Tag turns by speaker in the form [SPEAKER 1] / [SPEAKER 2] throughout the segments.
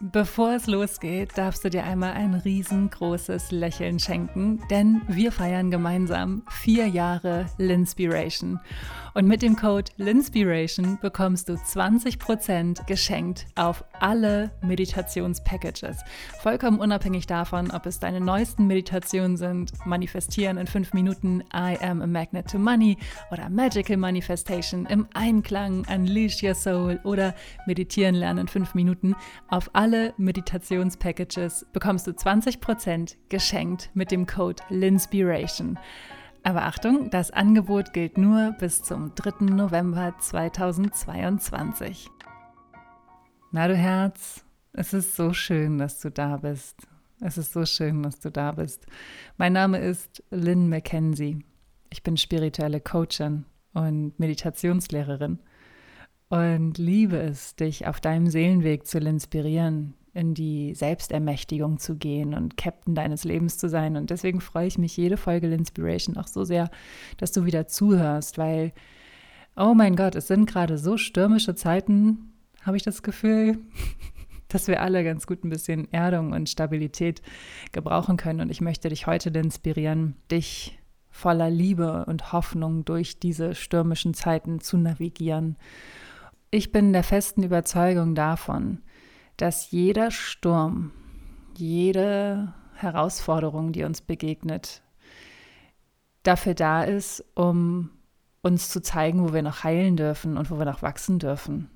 [SPEAKER 1] Bevor es losgeht, darfst du dir einmal ein riesengroßes Lächeln schenken, denn wir feiern gemeinsam vier Jahre Linspiration. Und mit dem Code Linspiration bekommst du 20% geschenkt auf alle Meditationspackages. Vollkommen unabhängig davon, ob es deine neuesten Meditationen sind, Manifestieren in 5 Minuten, I am a Magnet to Money oder Magical Manifestation im Einklang, Unleash Your Soul oder Meditieren lernen in 5 Minuten. Auf alle alle Meditationspackages bekommst du 20% geschenkt mit dem Code LINSPIRATION. Aber Achtung, das Angebot gilt nur bis zum 3. November 2022. Na du Herz, es ist so schön, dass du da bist. Es ist so schön, dass du da bist. Mein Name ist Lynn McKenzie. Ich bin spirituelle Coachin und Meditationslehrerin und liebe es, dich auf deinem Seelenweg zu inspirieren, in die Selbstermächtigung zu gehen und Captain deines Lebens zu sein. Und deswegen freue ich mich jede Folge Inspiration auch so sehr, dass du wieder zuhörst, weil, oh mein Gott, es sind gerade so stürmische Zeiten, habe ich das Gefühl, dass wir alle ganz gut ein bisschen Erdung und Stabilität gebrauchen können. Und ich möchte dich heute inspirieren, dich voller Liebe und Hoffnung durch diese stürmischen Zeiten zu navigieren ich bin der festen Überzeugung davon, dass jeder Sturm, jede Herausforderung, die uns begegnet, dafür da ist, um uns zu zeigen, wo wir noch heilen dürfen und wo wir noch wachsen dürfen.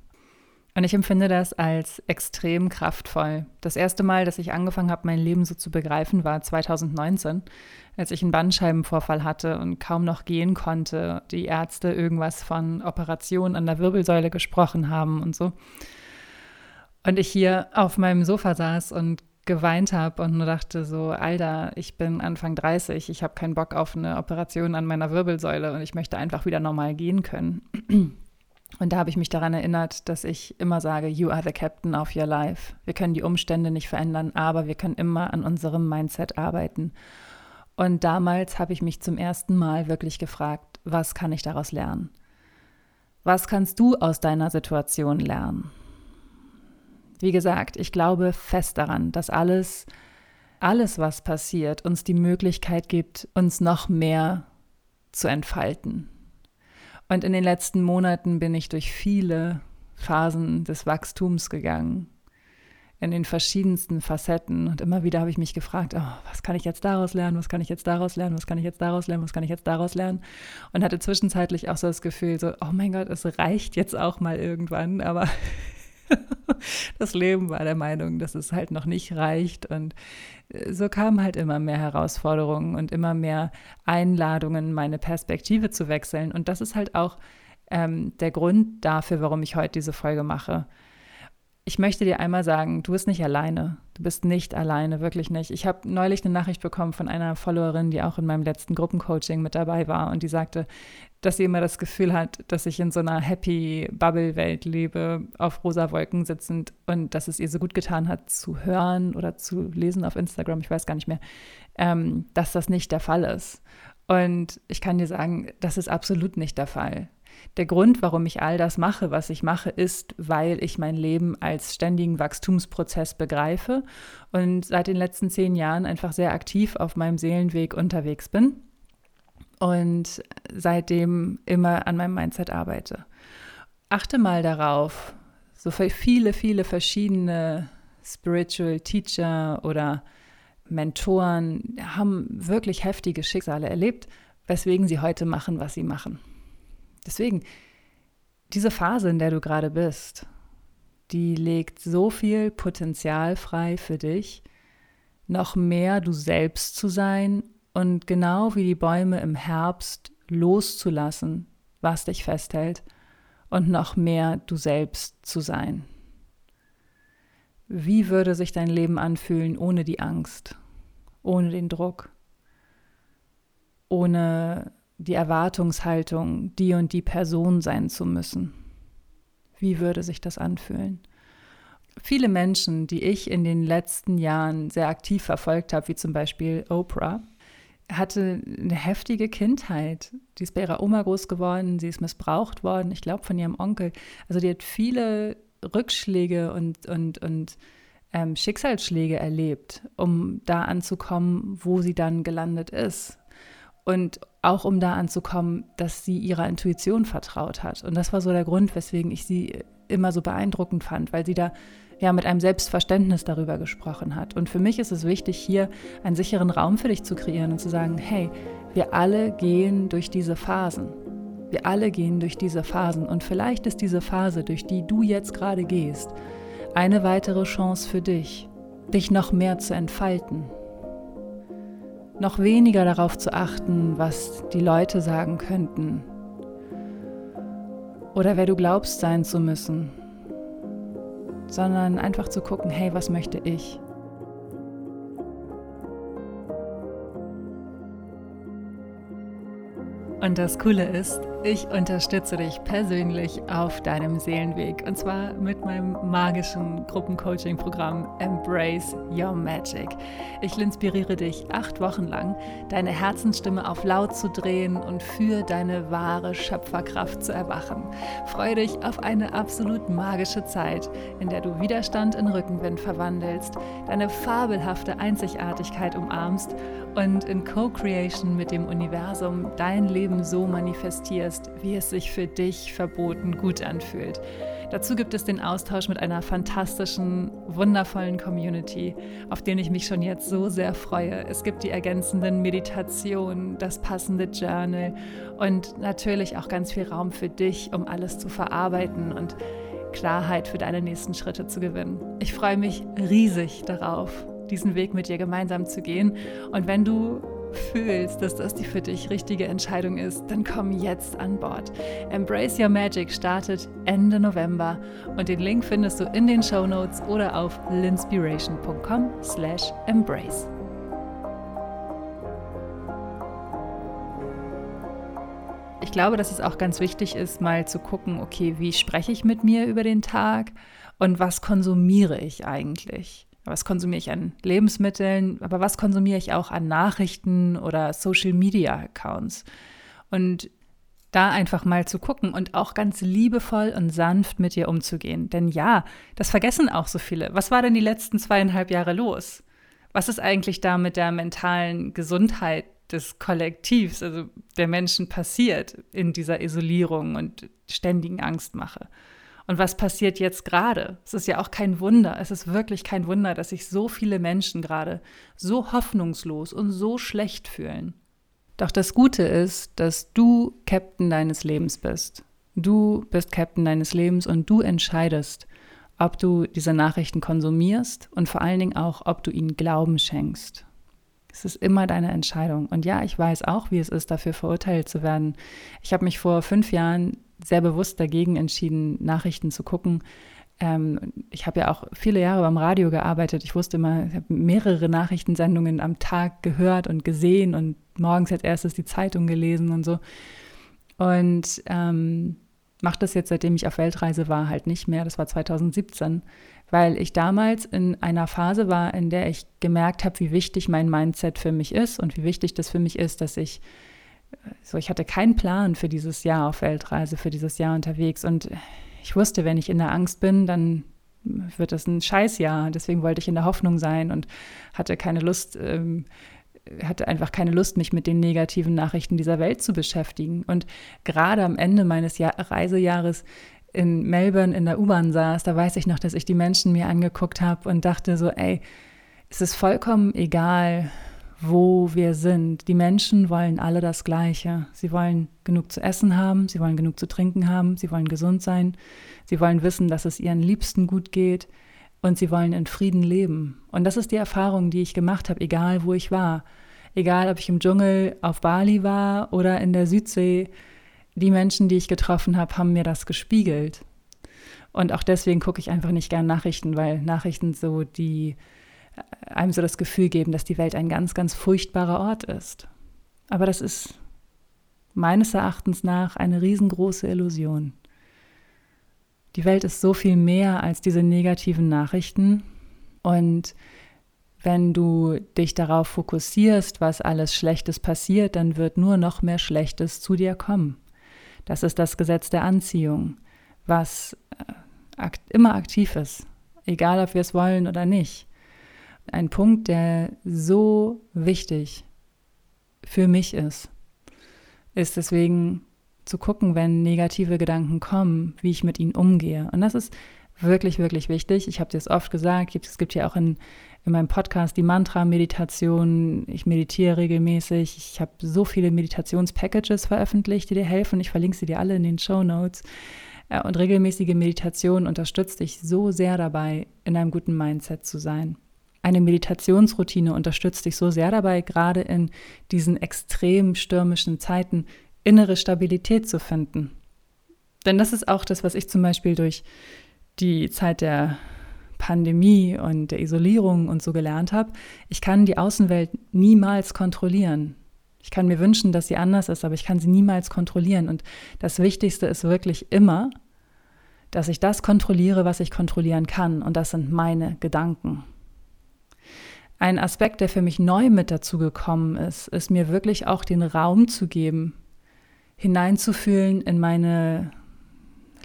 [SPEAKER 1] Und ich empfinde das als extrem kraftvoll. Das erste Mal, dass ich angefangen habe, mein Leben so zu begreifen, war 2019, als ich einen Bandscheibenvorfall hatte und kaum noch gehen konnte. Die Ärzte irgendwas von Operationen an der Wirbelsäule gesprochen haben und so. Und ich hier auf meinem Sofa saß und geweint habe und nur dachte so, Alter, ich bin Anfang 30, ich habe keinen Bock auf eine Operation an meiner Wirbelsäule und ich möchte einfach wieder normal gehen können. Und da habe ich mich daran erinnert, dass ich immer sage, you are the captain of your life. Wir können die Umstände nicht verändern, aber wir können immer an unserem Mindset arbeiten. Und damals habe ich mich zum ersten Mal wirklich gefragt, was kann ich daraus lernen? Was kannst du aus deiner Situation lernen? Wie gesagt, ich glaube fest daran, dass alles, alles, was passiert, uns die Möglichkeit gibt, uns noch mehr zu entfalten, und in den letzten Monaten bin ich durch viele Phasen des Wachstums gegangen, in den verschiedensten Facetten. Und immer wieder habe ich mich gefragt, oh, was kann ich jetzt daraus lernen, was kann ich jetzt daraus lernen, was kann ich jetzt daraus lernen, was kann ich jetzt daraus lernen. Und hatte zwischenzeitlich auch so das Gefühl, so, oh mein Gott, es reicht jetzt auch mal irgendwann, aber das Leben war der Meinung, dass es halt noch nicht reicht. Und äh, so kamen halt immer mehr Herausforderungen und immer mehr Einladungen, meine Perspektive zu wechseln. Und das ist halt auch ähm, der Grund dafür, warum ich heute diese Folge mache ich möchte dir einmal sagen, du bist nicht alleine. Du bist nicht alleine, wirklich nicht. Ich habe neulich eine Nachricht bekommen von einer Followerin, die auch in meinem letzten Gruppencoaching mit dabei war und die sagte, dass sie immer das Gefühl hat, dass ich in so einer happy Bubble-Welt lebe, auf rosa Wolken sitzend und dass es ihr so gut getan hat, zu hören oder zu lesen auf Instagram, ich weiß gar nicht mehr, ähm, dass das nicht der Fall ist. Und ich kann dir sagen, das ist absolut nicht der Fall. Der Grund, warum ich all das mache, was ich mache, ist, weil ich mein Leben als ständigen Wachstumsprozess begreife und seit den letzten zehn Jahren einfach sehr aktiv auf meinem Seelenweg unterwegs bin und seitdem immer an meinem Mindset arbeite. Achte mal darauf, so viele, viele verschiedene Spiritual Teacher oder Mentoren haben wirklich heftige Schicksale erlebt, weswegen sie heute machen, was sie machen. Deswegen, diese Phase, in der du gerade bist, die legt so viel Potenzial frei für dich, noch mehr du selbst zu sein und genau wie die Bäume im Herbst loszulassen, was dich festhält und noch mehr du selbst zu sein. Wie würde sich dein Leben anfühlen ohne die Angst, ohne den Druck, ohne die Erwartungshaltung, die und die Person sein zu müssen. Wie würde sich das anfühlen? Viele Menschen, die ich in den letzten Jahren sehr aktiv verfolgt habe, wie zum Beispiel Oprah, hatte eine heftige Kindheit. Die ist bei ihrer Oma groß geworden, sie ist missbraucht worden, ich glaube von ihrem Onkel. Also die hat viele Rückschläge und, und, und ähm, Schicksalsschläge erlebt, um da anzukommen, wo sie dann gelandet ist. Und auch um da anzukommen, dass sie ihrer Intuition vertraut hat. Und das war so der Grund, weswegen ich sie immer so beeindruckend fand, weil sie da ja mit einem Selbstverständnis darüber gesprochen hat. Und für mich ist es wichtig, hier einen sicheren Raum für dich zu kreieren und zu sagen, hey, wir alle gehen durch diese Phasen. Wir alle gehen durch diese Phasen. Und vielleicht ist diese Phase, durch die du jetzt gerade gehst, eine weitere Chance für dich, dich noch mehr zu entfalten, noch weniger darauf zu achten, was die Leute sagen könnten oder wer du glaubst sein zu müssen, sondern einfach zu gucken, hey, was möchte ich? Und das Coole ist, ich unterstütze dich persönlich auf deinem Seelenweg und zwar mit meinem magischen Gruppencoaching-Programm Embrace Your Magic. Ich inspiriere dich acht Wochen lang, deine Herzensstimme auf laut zu drehen und für deine wahre Schöpferkraft zu erwachen. Freue dich auf eine absolut magische Zeit, in der du Widerstand in Rückenwind verwandelst, deine fabelhafte Einzigartigkeit umarmst und in Co-Creation mit dem Universum dein Leben so manifestierst, wie es sich für dich verboten gut anfühlt. Dazu gibt es den Austausch mit einer fantastischen, wundervollen Community, auf den ich mich schon jetzt so sehr freue. Es gibt die ergänzenden Meditationen, das passende Journal und natürlich auch ganz viel Raum für dich, um alles zu verarbeiten und Klarheit für deine nächsten Schritte zu gewinnen. Ich freue mich riesig darauf diesen Weg mit dir gemeinsam zu gehen. Und wenn du fühlst, dass das die für dich richtige Entscheidung ist, dann komm jetzt an Bord. Embrace Your Magic startet Ende November und den Link findest du in den Show Notes oder auf linspiration.com/embrace. Ich glaube, dass es auch ganz wichtig ist, mal zu gucken, okay, wie spreche ich mit mir über den Tag und was konsumiere ich eigentlich? Was konsumiere ich an Lebensmitteln? Aber was konsumiere ich auch an Nachrichten oder Social-Media-Accounts? Und da einfach mal zu gucken und auch ganz liebevoll und sanft mit dir umzugehen. Denn ja, das vergessen auch so viele. Was war denn die letzten zweieinhalb Jahre los? Was ist eigentlich da mit der mentalen Gesundheit des Kollektivs, also der Menschen passiert in dieser Isolierung und ständigen Angstmache? Und was passiert jetzt gerade? Es ist ja auch kein Wunder, es ist wirklich kein Wunder, dass sich so viele Menschen gerade so hoffnungslos und so schlecht fühlen. Doch das Gute ist, dass du Captain deines Lebens bist. Du bist Captain deines Lebens und du entscheidest, ob du diese Nachrichten konsumierst und vor allen Dingen auch, ob du ihnen Glauben schenkst. Es ist immer deine Entscheidung. Und ja, ich weiß auch, wie es ist, dafür verurteilt zu werden. Ich habe mich vor fünf Jahren sehr bewusst dagegen entschieden, Nachrichten zu gucken. Ähm, ich habe ja auch viele Jahre beim Radio gearbeitet. Ich wusste immer, ich habe mehrere Nachrichtensendungen am Tag gehört und gesehen und morgens als erstes die Zeitung gelesen und so. Und ähm, mache das jetzt, seitdem ich auf Weltreise war, halt nicht mehr. Das war 2017, weil ich damals in einer Phase war, in der ich gemerkt habe, wie wichtig mein Mindset für mich ist und wie wichtig das für mich ist, dass ich so, ich hatte keinen Plan für dieses Jahr auf Weltreise, für dieses Jahr unterwegs. Und ich wusste, wenn ich in der Angst bin, dann wird das ein Scheißjahr. Deswegen wollte ich in der Hoffnung sein und hatte keine Lust, ähm, hatte einfach keine Lust, mich mit den negativen Nachrichten dieser Welt zu beschäftigen. Und gerade am Ende meines Jahr Reisejahres in Melbourne in der U-Bahn saß, da weiß ich noch, dass ich die Menschen mir angeguckt habe und dachte so, ey, es ist vollkommen egal, wo wir sind. Die Menschen wollen alle das Gleiche. Sie wollen genug zu essen haben, sie wollen genug zu trinken haben, sie wollen gesund sein, sie wollen wissen, dass es ihren Liebsten gut geht und sie wollen in Frieden leben. Und das ist die Erfahrung, die ich gemacht habe, egal wo ich war. Egal, ob ich im Dschungel auf Bali war oder in der Südsee. Die Menschen, die ich getroffen habe, haben mir das gespiegelt. Und auch deswegen gucke ich einfach nicht gern Nachrichten, weil Nachrichten so die einem so das Gefühl geben, dass die Welt ein ganz, ganz furchtbarer Ort ist. Aber das ist meines Erachtens nach eine riesengroße Illusion. Die Welt ist so viel mehr als diese negativen Nachrichten. Und wenn du dich darauf fokussierst, was alles Schlechtes passiert, dann wird nur noch mehr Schlechtes zu dir kommen. Das ist das Gesetz der Anziehung, was äh, immer aktiv ist. egal ob wir es wollen oder nicht. Ein Punkt, der so wichtig für mich ist, ist deswegen zu gucken, wenn negative Gedanken kommen, wie ich mit ihnen umgehe. Und das ist wirklich, wirklich wichtig. Ich habe dir es oft gesagt, es gibt ja auch in, in meinem Podcast die Mantra-Meditation. Ich meditiere regelmäßig. Ich habe so viele Meditationspackages veröffentlicht, die dir helfen. Ich verlinke sie dir alle in den Show Notes. Äh, und regelmäßige Meditation unterstützt dich so sehr dabei, in einem guten Mindset zu sein. Eine Meditationsroutine unterstützt dich so sehr dabei, gerade in diesen extrem stürmischen Zeiten innere Stabilität zu finden. Denn das ist auch das, was ich zum Beispiel durch die Zeit der Pandemie und der Isolierung und so gelernt habe. Ich kann die Außenwelt niemals kontrollieren. Ich kann mir wünschen, dass sie anders ist, aber ich kann sie niemals kontrollieren. Und das Wichtigste ist wirklich immer, dass ich das kontrolliere, was ich kontrollieren kann. Und das sind meine Gedanken. Ein Aspekt, der für mich neu mit dazu gekommen ist, ist mir wirklich auch den Raum zu geben, hineinzufühlen in meine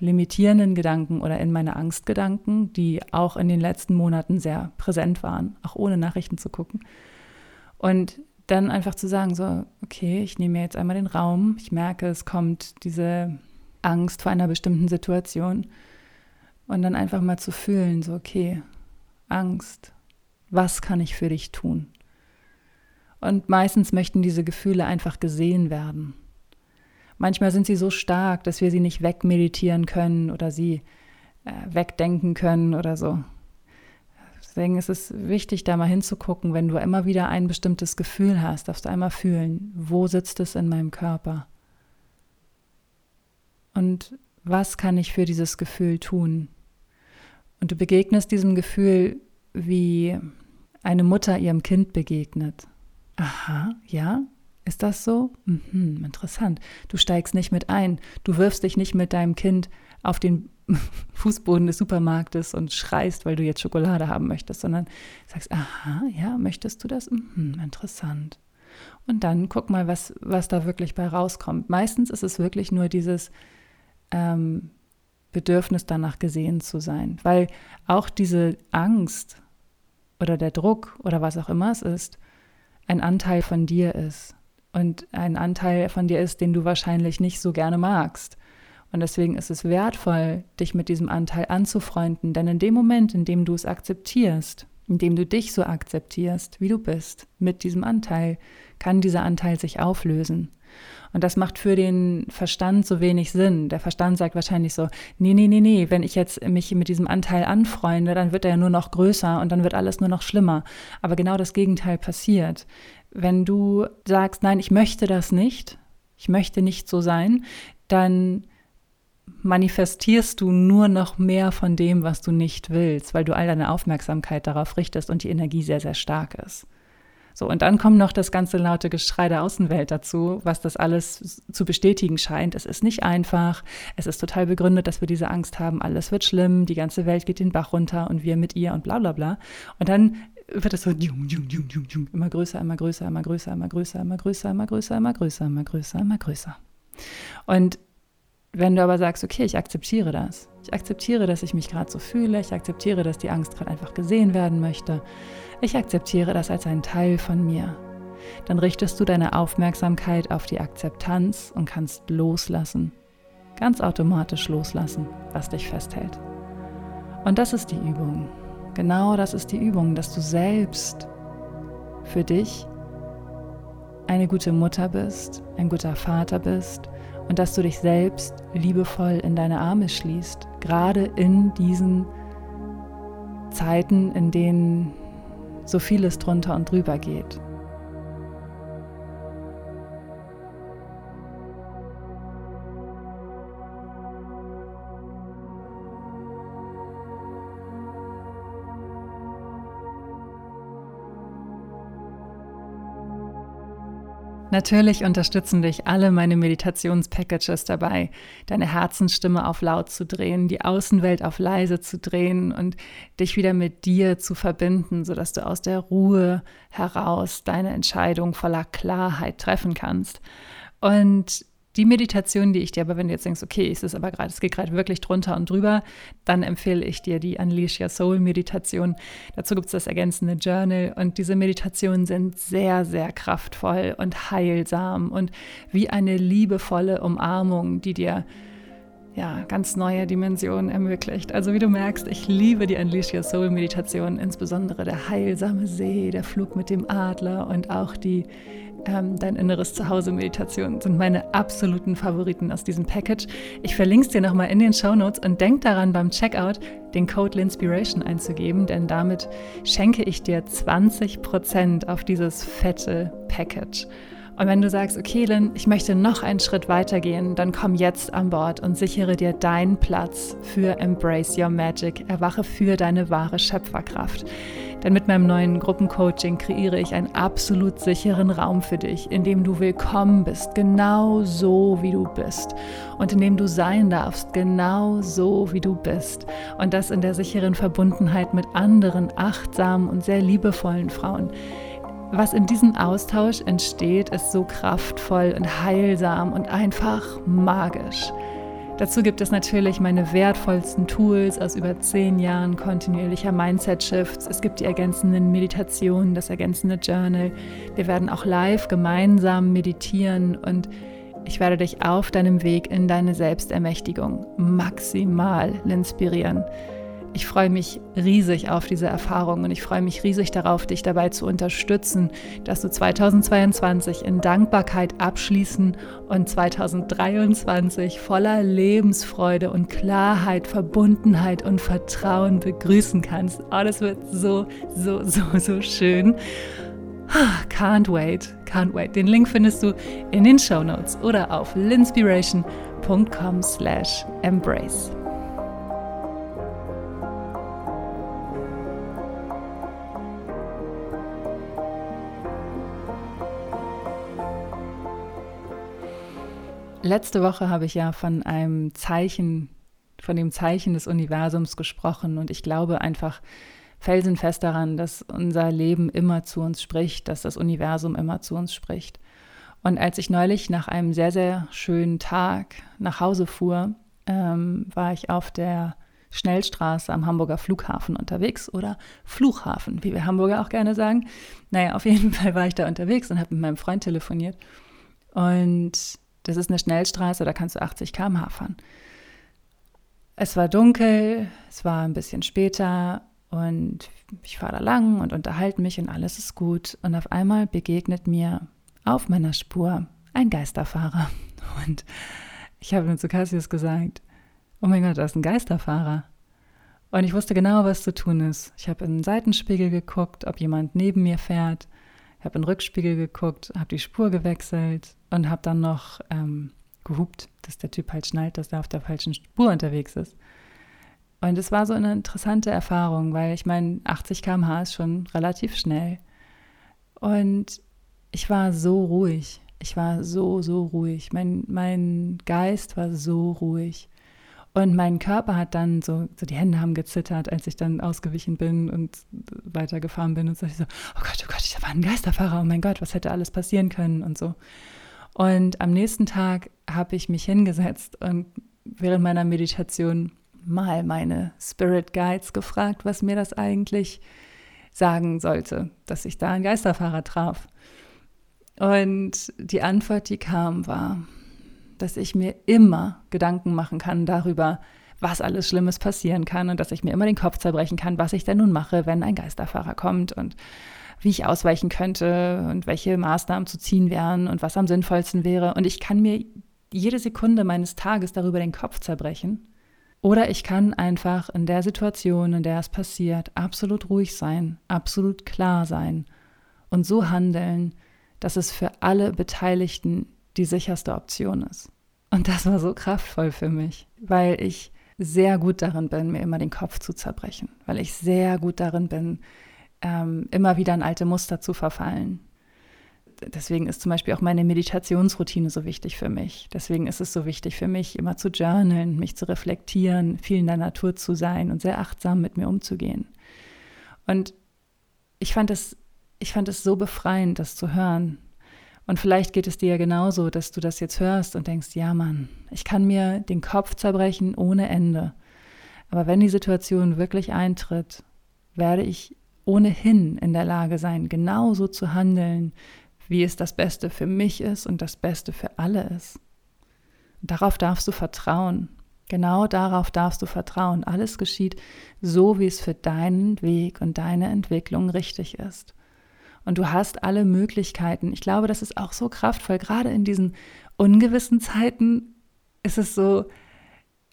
[SPEAKER 1] limitierenden Gedanken oder in meine Angstgedanken, die auch in den letzten Monaten sehr präsent waren, auch ohne Nachrichten zu gucken. Und dann einfach zu sagen, so, okay, ich nehme mir jetzt einmal den Raum, ich merke, es kommt diese Angst vor einer bestimmten Situation und dann einfach mal zu fühlen, so, okay, Angst, was kann ich für dich tun? Und meistens möchten diese Gefühle einfach gesehen werden. Manchmal sind sie so stark, dass wir sie nicht wegmeditieren können oder sie äh, wegdenken können oder so. Deswegen ist es wichtig, da mal hinzugucken, wenn du immer wieder ein bestimmtes Gefühl hast, darfst du einmal fühlen, wo sitzt es in meinem Körper? Und was kann ich für dieses Gefühl tun? Und du begegnest diesem Gefühl wie eine Mutter ihrem Kind begegnet. Aha, ja, ist das so? Mhm, interessant. Du steigst nicht mit ein. Du wirfst dich nicht mit deinem Kind auf den Fußboden des Supermarktes und schreist, weil du jetzt Schokolade haben möchtest, sondern sagst, aha, ja, möchtest du das? Mhm, interessant. Und dann guck mal, was, was da wirklich bei rauskommt. Meistens ist es wirklich nur dieses ähm, Bedürfnis danach gesehen zu sein, weil auch diese Angst oder der Druck oder was auch immer es ist, ein Anteil von dir ist und ein Anteil von dir ist, den du wahrscheinlich nicht so gerne magst. Und deswegen ist es wertvoll, dich mit diesem Anteil anzufreunden, denn in dem Moment, in dem du es akzeptierst, in dem du dich so akzeptierst, wie du bist, mit diesem Anteil, kann dieser Anteil sich auflösen. Und das macht für den Verstand so wenig Sinn. Der Verstand sagt wahrscheinlich so, nee, nee, nee, nee, wenn ich jetzt mich mit diesem Anteil anfreunde, dann wird er ja nur noch größer und dann wird alles nur noch schlimmer. Aber genau das Gegenteil passiert. Wenn du sagst, nein, ich möchte das nicht, ich möchte nicht so sein, dann manifestierst du nur noch mehr von dem, was du nicht willst, weil du all deine Aufmerksamkeit darauf richtest und die Energie sehr, sehr stark ist. So, und dann kommt noch das ganze laute Geschrei der Außenwelt dazu, was das alles zu bestätigen scheint. Es ist nicht einfach, es ist total begründet, dass wir diese Angst haben, alles wird schlimm, die ganze Welt geht den Bach runter und wir mit ihr und bla bla bla. Und dann wird es so immer größer, immer größer, immer größer, immer größer, immer größer, immer größer, immer größer, immer größer, immer größer. Und wenn du aber sagst, okay, ich akzeptiere das, ich akzeptiere, dass ich mich gerade so fühle, ich akzeptiere, dass die Angst gerade einfach gesehen werden möchte, ich akzeptiere das als einen Teil von mir, dann richtest du deine Aufmerksamkeit auf die Akzeptanz und kannst loslassen, ganz automatisch loslassen, was dich festhält. Und das ist die Übung. Genau das ist die Übung, dass du selbst für dich eine gute Mutter bist, ein guter Vater bist und dass du dich selbst liebevoll in deine Arme schließt, gerade in diesen Zeiten, in denen so vieles drunter und drüber geht. Natürlich unterstützen dich alle meine Meditationspackages dabei, deine Herzensstimme auf laut zu drehen, die Außenwelt auf leise zu drehen und dich wieder mit dir zu verbinden, sodass du aus der Ruhe heraus deine Entscheidung voller Klarheit treffen kannst. Und Die Meditation, die ich dir aber, wenn du jetzt denkst, okay, es ist aber gerade, es geht gerade wirklich drunter und drüber, dann empfehle ich dir die Unleash Your Soul Meditation. Dazu gibt es das ergänzende Journal und diese Meditationen sind sehr, sehr kraftvoll und heilsam und wie eine liebevolle Umarmung, die dir ja, ganz neue Dimensionen ermöglicht. Also wie du merkst, ich liebe die Unleash Your Soul Meditation, insbesondere der heilsame See, der Flug mit dem Adler und auch die ähm, Dein inneres Zuhause Meditation sind meine absoluten Favoriten aus diesem Package. Ich verlinke es dir nochmal in den Show Notes und denk daran beim Checkout den Code Linspiration einzugeben, denn damit schenke ich dir 20% auf dieses fette Package. Und wenn du sagst, okay, Lynn, ich möchte noch einen Schritt weiter gehen, dann komm jetzt an Bord und sichere dir deinen Platz für Embrace Your Magic. Erwache für deine wahre Schöpferkraft. Denn mit meinem neuen Gruppencoaching kreiere ich einen absolut sicheren Raum für dich, in dem du willkommen bist, genau so wie du bist. Und in dem du sein darfst, genau so wie du bist. Und das in der sicheren Verbundenheit mit anderen achtsamen und sehr liebevollen Frauen was in diesem Austausch entsteht, ist so kraftvoll und heilsam und einfach magisch. Dazu gibt es natürlich meine wertvollsten Tools aus über zehn Jahren kontinuierlicher Mindset-Shifts. Es gibt die ergänzenden Meditationen, das ergänzende Journal. Wir werden auch live gemeinsam meditieren und ich werde dich auf deinem Weg in deine Selbstermächtigung maximal inspirieren. Ich freue mich riesig auf diese Erfahrung und ich freue mich riesig darauf, dich dabei zu unterstützen, dass du 2022 in Dankbarkeit abschließen und 2023 voller Lebensfreude und Klarheit, Verbundenheit und Vertrauen begrüßen kannst. Oh, das wird so, so, so, so schön. Can't wait, can't wait. Den Link findest du in den Show Notes oder auf linspiration.com slash embrace. Letzte Woche habe ich ja von einem Zeichen, von dem Zeichen des Universums gesprochen und ich glaube einfach felsenfest daran, dass unser Leben immer zu uns spricht, dass das Universum immer zu uns spricht. Und als ich neulich nach einem sehr, sehr schönen Tag nach Hause fuhr, ähm, war ich auf der Schnellstraße am Hamburger Flughafen unterwegs oder Flughafen, wie wir Hamburger auch gerne sagen. Naja, auf jeden Fall war ich da unterwegs und habe mit meinem Freund telefoniert. Und das ist eine Schnellstraße, da kannst du 80 km/h fahren. Es war dunkel, es war ein bisschen später und ich fahre da lang und unterhalte mich und alles ist gut. Und auf einmal begegnet mir auf meiner Spur ein Geisterfahrer. Und ich habe mir zu Cassius gesagt, oh mein Gott, da ist ein Geisterfahrer. Und ich wusste genau, was zu tun ist. Ich habe in den Seitenspiegel geguckt, ob jemand neben mir fährt habe in den Rückspiegel geguckt, habe die Spur gewechselt und habe dann noch ähm, gehupt, dass der Typ halt schnallt, dass er auf der falschen Spur unterwegs ist. Und es war so eine interessante Erfahrung, weil ich meine, 80 km/h ist schon relativ schnell. Und ich war so ruhig. Ich war so, so ruhig. Mein, mein Geist war so ruhig. Und mein Körper hat dann so, so die Hände haben gezittert, als ich dann ausgewichen bin und weitergefahren bin und so, so, oh Gott, oh Gott, ich war ein Geisterfahrer, oh mein Gott, was hätte alles passieren können und so. Und am nächsten Tag habe ich mich hingesetzt und während meiner Meditation mal meine Spirit Guides gefragt, was mir das eigentlich sagen sollte, dass ich da einen Geisterfahrer traf. Und die Antwort, die kam, war, dass ich mir immer Gedanken machen kann darüber, was alles Schlimmes passieren kann und dass ich mir immer den Kopf zerbrechen kann, was ich denn nun mache, wenn ein Geisterfahrer kommt und wie ich ausweichen könnte und welche Maßnahmen zu ziehen wären und was am sinnvollsten wäre. Und ich kann mir jede Sekunde meines Tages darüber den Kopf zerbrechen. Oder ich kann einfach in der Situation, in der es passiert, absolut ruhig sein, absolut klar sein und so handeln, dass es für alle Beteiligten die sicherste Option ist. Und das war so kraftvoll für mich, weil ich sehr gut darin bin, mir immer den Kopf zu zerbrechen, weil ich sehr gut darin bin, ähm, immer wieder in alte Muster zu verfallen. Deswegen ist zum Beispiel auch meine Meditationsroutine so wichtig für mich. Deswegen ist es so wichtig für mich, immer zu journalen, mich zu reflektieren, viel in der Natur zu sein und sehr achtsam mit mir umzugehen. Und ich fand es, ich fand es so befreiend, das zu hören, Und vielleicht geht es dir ja genauso, dass du das jetzt hörst und denkst, ja Mann, ich kann mir den Kopf zerbrechen ohne Ende. Aber wenn die Situation wirklich eintritt, werde ich ohnehin in der Lage sein, genauso zu handeln, wie es das Beste für mich ist und das Beste für alle ist. darauf darfst du vertrauen. Genau darauf darfst du vertrauen. Alles geschieht so, wie es für deinen Weg und deine Entwicklung richtig ist. Und du hast alle Möglichkeiten. Ich glaube, das ist auch so kraftvoll. Gerade in diesen ungewissen Zeiten ist es so,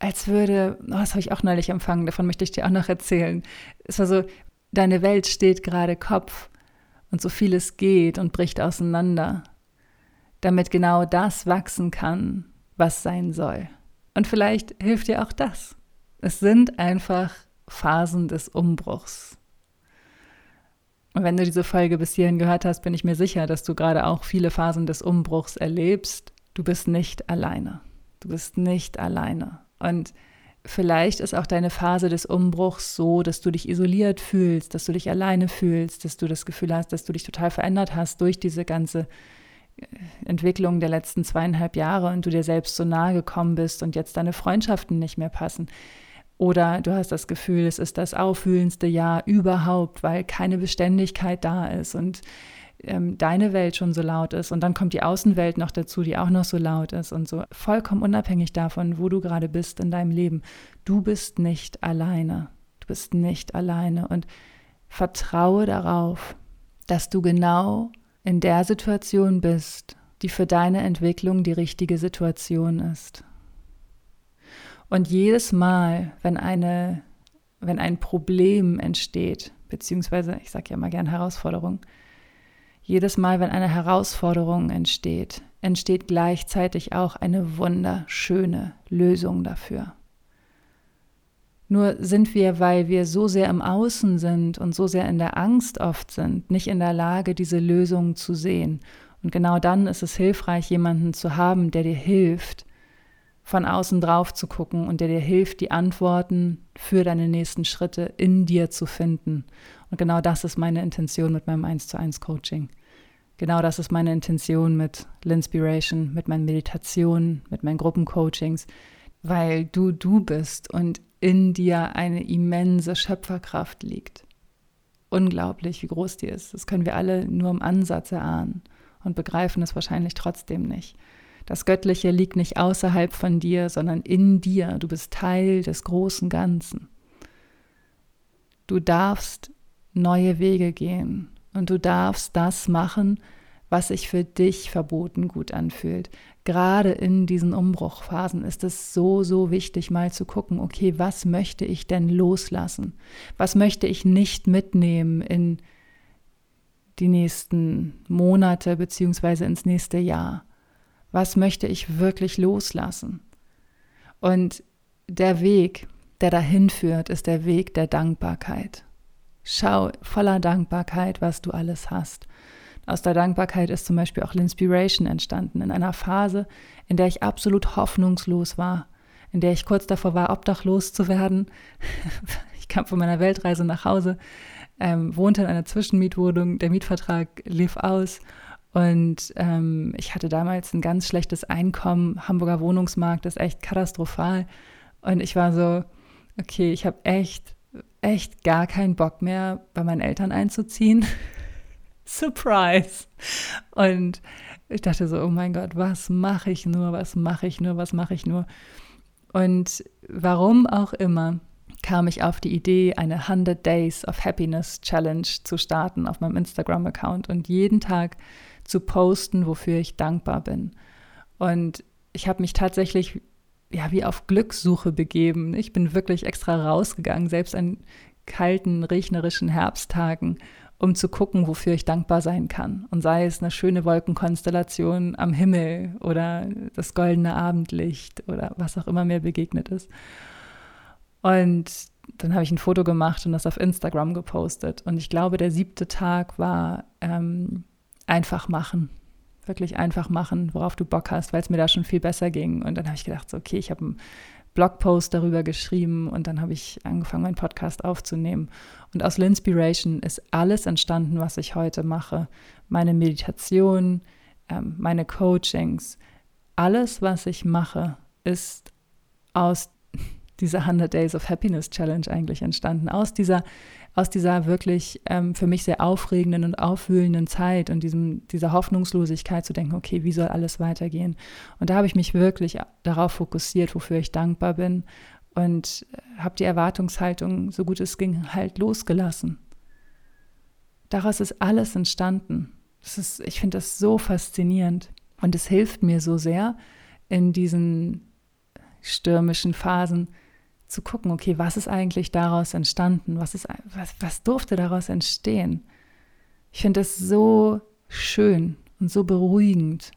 [SPEAKER 1] als würde, oh, das habe ich auch neulich empfangen, davon möchte ich dir auch noch erzählen. Es war so, deine Welt steht gerade Kopf und so vieles geht und bricht auseinander, damit genau das wachsen kann, was sein soll. Und vielleicht hilft dir auch das. Es sind einfach Phasen des Umbruchs. Und wenn du diese Folge bis hierhin gehört hast, bin ich mir sicher, dass du gerade auch viele Phasen des Umbruchs erlebst. Du bist nicht alleine. Du bist nicht alleine. Und vielleicht ist auch deine Phase des Umbruchs so, dass du dich isoliert fühlst, dass du dich alleine fühlst, dass du das Gefühl hast, dass du dich total verändert hast durch diese ganze äh, Entwicklung der letzten zweieinhalb Jahre und du dir selbst so nahe gekommen bist und jetzt deine Freundschaften nicht mehr passen. Oder du hast das Gefühl, es ist das aufwühlendste Jahr überhaupt, weil keine Beständigkeit da ist und ähm, deine Welt schon so laut ist und dann kommt die Außenwelt noch dazu, die auch noch so laut ist und so. Vollkommen unabhängig davon, wo du gerade bist in deinem Leben. Du bist nicht alleine. Du bist nicht alleine und vertraue darauf, dass du genau in der Situation bist, die für deine Entwicklung die richtige Situation ist. Und jedes Mal, wenn eine wenn ein Problem entsteht, beziehungsweise ich sage ja mal gern Herausforderung, jedes Mal, wenn eine Herausforderung entsteht, entsteht gleichzeitig auch eine wunderschöne Lösung dafür. Nur sind wir, weil wir so sehr im Außen sind und so sehr in der Angst oft sind, nicht in der Lage, diese Lösung zu sehen. Und genau dann ist es hilfreich, jemanden zu haben, der dir hilft, von außen drauf zu gucken und der dir hilft, die Antworten für deine nächsten Schritte in dir zu finden. Und genau das ist meine Intention mit meinem 1 zu 1 Coaching. Genau das ist meine Intention mit Linspiration, mit meinen Meditationen, mit meinen Gruppencoachings, weil du du bist und in dir eine immense Schöpferkraft liegt. Unglaublich, wie groß die ist. Das können wir alle nur im Ansatz erahnen und begreifen es wahrscheinlich trotzdem nicht. Das Göttliche liegt nicht außerhalb von dir, sondern in dir. Du bist Teil des großen Ganzen. Du darfst neue Wege gehen und du darfst das machen, was sich für dich verboten gut anfühlt. Gerade in diesen Umbruchphasen ist es so, so wichtig, mal zu gucken, okay, was möchte ich denn loslassen? Was möchte ich nicht mitnehmen in die nächsten Monate beziehungsweise ins nächste Jahr? Was möchte ich wirklich loslassen? Und der Weg, der dahin führt, ist der Weg der Dankbarkeit. Schau voller Dankbarkeit, was du alles hast. Aus der Dankbarkeit ist zum Beispiel auch L'Inspiration entstanden, in einer Phase, in der ich absolut hoffnungslos war, in der ich kurz davor war, obdachlos zu werden. ich kam von meiner Weltreise nach Hause, ähm, wohnte in einer Zwischenmietwohnung, der Mietvertrag lief aus und ähm, ich hatte damals ein ganz schlechtes Einkommen. Hamburger Wohnungsmarkt ist echt katastrophal. Und ich war so, okay, ich habe echt echt gar keinen Bock mehr, bei meinen Eltern einzuziehen. Surprise! Und ich dachte so, oh mein Gott, was mache ich nur, was mache ich nur, was mache ich nur? Und warum auch immer kam ich auf die Idee, eine 100 Days of Happiness Challenge zu starten auf meinem Instagram-Account und jeden Tag zu posten, wofür ich dankbar bin. Und ich habe mich tatsächlich ja, wie auf Glückssuche begeben. Ich bin wirklich extra rausgegangen, selbst an kalten, regnerischen Herbsttagen, um zu gucken, wofür ich dankbar sein kann. Und sei es eine schöne Wolkenkonstellation am Himmel oder das goldene Abendlicht oder was auch immer mir begegnet ist. Und dann habe ich ein Foto gemacht und das auf Instagram gepostet. Und ich glaube, der siebte Tag war ähm, einfach machen wirklich einfach machen, worauf du Bock hast, weil es mir da schon viel besser ging. Und dann habe ich gedacht, so, okay, ich habe einen Blogpost darüber geschrieben und dann habe ich angefangen, meinen Podcast aufzunehmen. Und aus Linspiration ist alles entstanden, was ich heute mache. Meine Meditation, ähm, meine Coachings, alles, was ich mache, ist aus dieser 100 Days of Happiness Challenge eigentlich entstanden, aus dieser, aus dieser wirklich ähm, für mich sehr aufregenden und aufwühlenden Zeit und diesem, dieser Hoffnungslosigkeit zu denken, okay, wie soll alles weitergehen? Und da habe ich mich wirklich darauf fokussiert, wofür ich dankbar bin und äh, habe die Erwartungshaltung, so gut es ging, halt losgelassen. Daraus ist alles entstanden. Das ist, ich finde das so faszinierend und es hilft mir so sehr in diesen stürmischen Phasen zu gucken, okay, was ist eigentlich daraus entstanden? Was, ist, was, was durfte daraus entstehen? Ich finde es so schön und so beruhigend.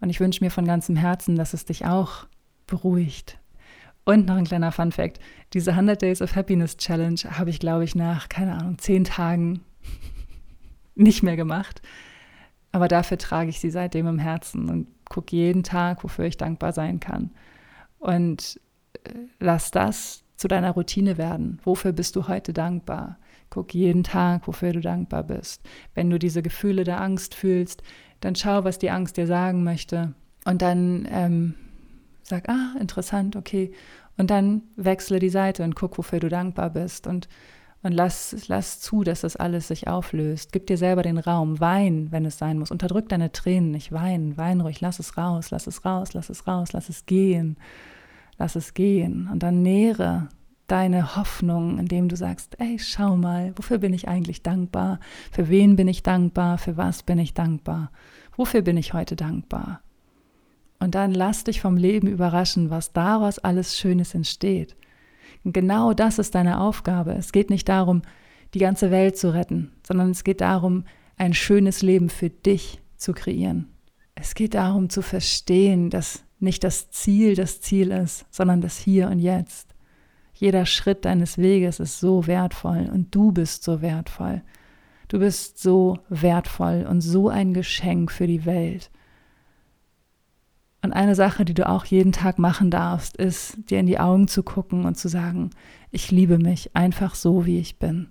[SPEAKER 1] Und ich wünsche mir von ganzem Herzen, dass es dich auch beruhigt. Und noch ein kleiner Fun Fact: Diese 100 Days of Happiness Challenge habe ich, glaube ich, nach, keine Ahnung, zehn Tagen nicht mehr gemacht. Aber dafür trage ich sie seitdem im Herzen und gucke jeden Tag, wofür ich dankbar sein kann. Und lass das zu deiner Routine werden. Wofür bist du heute dankbar? Guck jeden Tag, wofür du dankbar bist. Wenn du diese Gefühle der Angst fühlst, dann schau, was die Angst dir sagen möchte. Und dann ähm, sag, ah, interessant, okay. Und dann wechsle die Seite und guck, wofür du dankbar bist. Und und lass, lass zu, dass das alles sich auflöst. Gib dir selber den Raum. Wein, wenn es sein muss. Unterdrück deine Tränen nicht. Wein, wein ruhig. Lass es raus, lass es raus, lass es raus, lass es gehen. Lass es gehen. Und dann nähre deine Hoffnung, indem du sagst, ey, schau mal, wofür bin ich eigentlich dankbar? Für wen bin ich dankbar? Für was bin ich dankbar? Wofür bin ich heute dankbar? Und dann lass dich vom Leben überraschen, was daraus alles Schönes entsteht. Und genau das ist deine Aufgabe. Es geht nicht darum, die ganze Welt zu retten, sondern es geht darum, ein schönes Leben für dich zu kreieren. Es geht darum zu verstehen, dass nicht das Ziel das Ziel ist, sondern das Hier und Jetzt. Jeder Schritt deines Weges ist so wertvoll und du bist so wertvoll. Du bist so wertvoll und so ein Geschenk für die Welt. Und eine Sache, die du auch jeden Tag machen darfst, ist, dir in die Augen zu gucken und zu sagen, ich liebe mich einfach so, wie ich bin.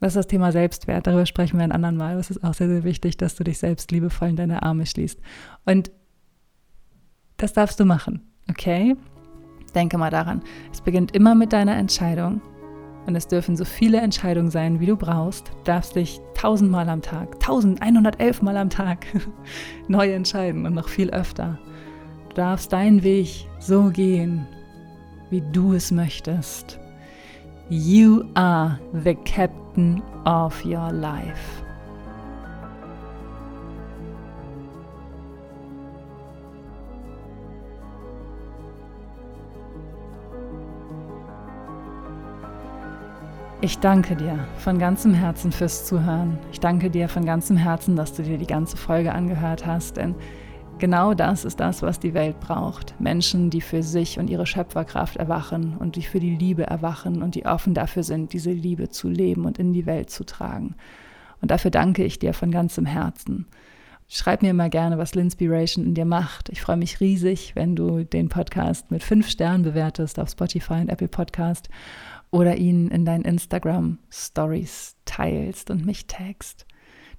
[SPEAKER 1] Das ist das Thema Selbstwert. Darüber sprechen wir ein anderen Mal. Es ist auch sehr, sehr wichtig, dass du dich selbst liebevoll in deine Arme schließt. Und das darfst du machen, okay? Denke mal daran. Es beginnt immer mit deiner Entscheidung und es dürfen so viele Entscheidungen sein, wie du brauchst. Du darfst dich tausendmal am Tag, 1111 Mal am Tag neu entscheiden und noch viel öfter. Du darfst deinen Weg so gehen, wie du es möchtest. You are the captain of your life. Ich danke dir von ganzem Herzen fürs Zuhören. Ich danke dir von ganzem Herzen, dass du dir die ganze Folge angehört hast, denn genau das ist das, was die Welt braucht. Menschen, die für sich und ihre Schöpferkraft erwachen und die für die Liebe erwachen und die offen dafür sind, diese Liebe zu leben und in die Welt zu tragen. Und dafür danke ich dir von ganzem Herzen. Schreib mir immer gerne, was Linspiration in dir macht. Ich freue mich riesig, wenn du den Podcast mit fünf Sternen bewertest auf Spotify und Apple Podcast oder ihn in deinen Instagram Stories teilst und mich tagst.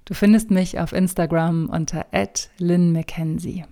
[SPEAKER 1] Du findest mich auf Instagram unter @lynn_mckenzie.